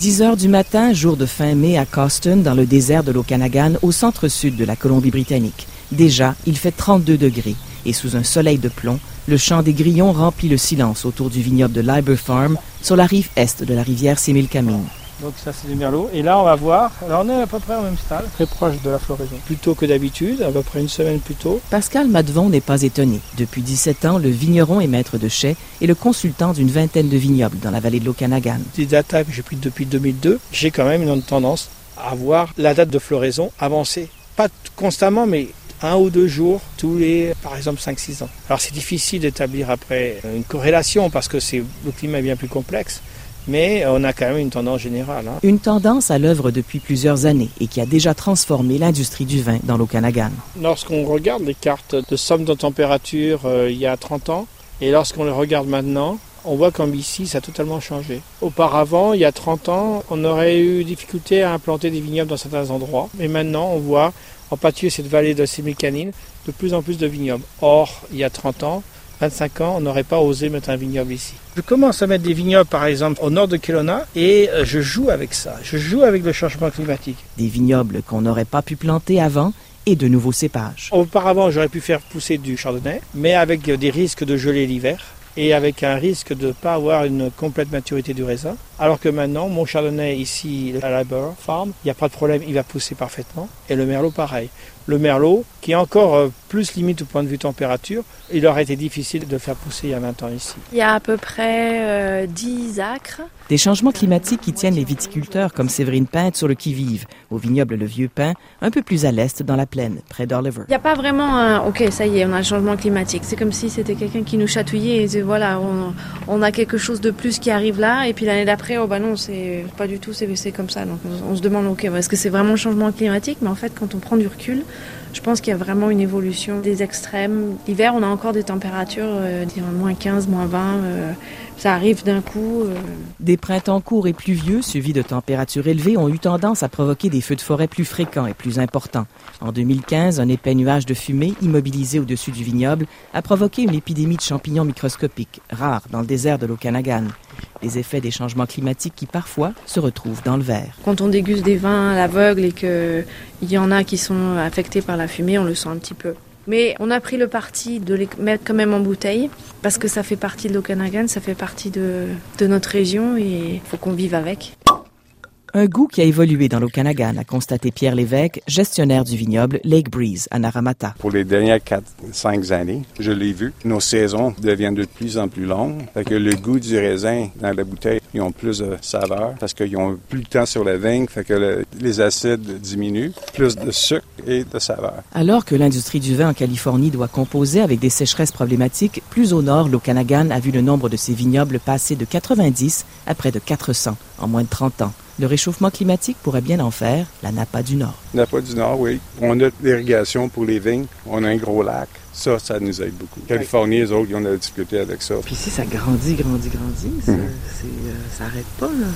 10 heures du matin, jour de fin mai à Coston, dans le désert de l'Okanagan, au centre-sud de la Colombie-Britannique. Déjà, il fait 32 degrés et sous un soleil de plomb, le chant des grillons remplit le silence autour du vignoble de Liber Farm sur la rive est de la rivière Similkameen. Donc ça c'est du merlot. Et là on va voir, alors on est à peu près au même stade, très proche de la floraison. Plutôt que d'habitude, à peu près une semaine plus tôt. Pascal Madevon n'est pas étonné. Depuis 17 ans, le vigneron est maître de chais et le consultant d'une vingtaine de vignobles dans la vallée de l'Okanagan. Des datas que j'ai prises depuis 2002, j'ai quand même une tendance à voir la date de floraison avancer. Pas constamment, mais un ou deux jours tous les, par exemple, 5-6 ans. Alors c'est difficile d'établir après une corrélation parce que c'est, le climat est bien plus complexe mais on a quand même une tendance générale. Hein. Une tendance à l'œuvre depuis plusieurs années et qui a déjà transformé l'industrie du vin dans l'Okanagan. Lorsqu'on regarde les cartes de somme de température euh, il y a 30 ans et lorsqu'on les regarde maintenant, on voit qu'en BC, ça a totalement changé. Auparavant, il y a 30 ans, on aurait eu difficulté à implanter des vignobles dans certains endroits. Mais maintenant, on voit, en particulier cette vallée de Sémicanine, de plus en plus de vignobles. Or, il y a 30 ans, 25 ans, on n'aurait pas osé mettre un vignoble ici. Je commence à mettre des vignobles, par exemple, au nord de Kelowna, et euh, je joue avec ça. Je joue avec le changement climatique. Des vignobles qu'on n'aurait pas pu planter avant et de nouveaux cépages. Auparavant, j'aurais pu faire pousser du chardonnay, mais avec des risques de geler l'hiver et avec un risque de ne pas avoir une complète maturité du raisin. Alors que maintenant, mon chardonnay ici à la Burr Farm, il n'y a pas de problème, il va pousser parfaitement. Et le merlot, pareil. Le merlot, qui est encore euh, plus limite au point de vue température, il aurait été difficile de faire pousser il y a 20 ans ici. Il y a à peu près 10 euh, acres. Des changements climatiques qui tiennent les viticulteurs comme Séverine Pinte sur le qui-vive, au vignoble Le Vieux Pin, un peu plus à l'est dans la plaine, près d'Oliver. Il n'y a pas vraiment un OK, ça y est, on a un changement climatique. C'est comme si c'était quelqu'un qui nous chatouillait et disait voilà, on, a quelque chose de plus qui arrive là, et puis l'année d'après, oh bah c'est pas du tout, c'est comme ça. Donc on, se demande OK, est-ce que c'est vraiment le changement climatique? Mais en fait, quand on prend du recul, je pense qu'il y a vraiment une évolution des extrêmes. L'hiver, on a encore des températures, euh, moins 15, moins 20. Euh, ça arrive d'un coup. Euh. Des printemps courts et pluvieux, suivis de températures élevées, ont eu tendance à provoquer des feux de forêt plus fréquents et plus importants. En 2015, un épais nuage de fumée immobilisé au-dessus du vignoble a provoqué une épidémie de champignons microscopiques, rare dans le désert de l'Okanagan les effets des changements climatiques qui parfois se retrouvent dans le verre. Quand on déguste des vins à l'aveugle et qu'il y en a qui sont affectés par la fumée, on le sent un petit peu. Mais on a pris le parti de les mettre quand même en bouteille parce que ça fait partie de l'Okanagan, ça fait partie de, de notre région et il faut qu'on vive avec. Un goût qui a évolué dans l'Okanagan, a constaté Pierre Lévesque, gestionnaire du vignoble Lake Breeze à Naramata. Pour les dernières 4-5 années, je l'ai vu, nos saisons deviennent de plus en plus longues. Fait que le goût du raisin dans la bouteille, ils ont plus de saveur parce qu'ils ont plus de temps sur la vigne, fait que les acides diminuent, plus de sucre et de saveur. Alors que l'industrie du vin en Californie doit composer avec des sécheresses problématiques, plus au nord, l'Okanagan a vu le nombre de ses vignobles passer de 90 à près de 400 en moins de 30 ans. Le réchauffement climatique pourrait bien en faire la Napa du Nord. Napa du Nord, oui. On a l'irrigation pour les vignes. On a un gros lac. Ça, ça nous aide beaucoup. Californie, les autres, ils ont de la difficulté avec ça. Puis ici, ça grandit, grandit, grandit. Ça, n'arrête mhm. euh, pas, là.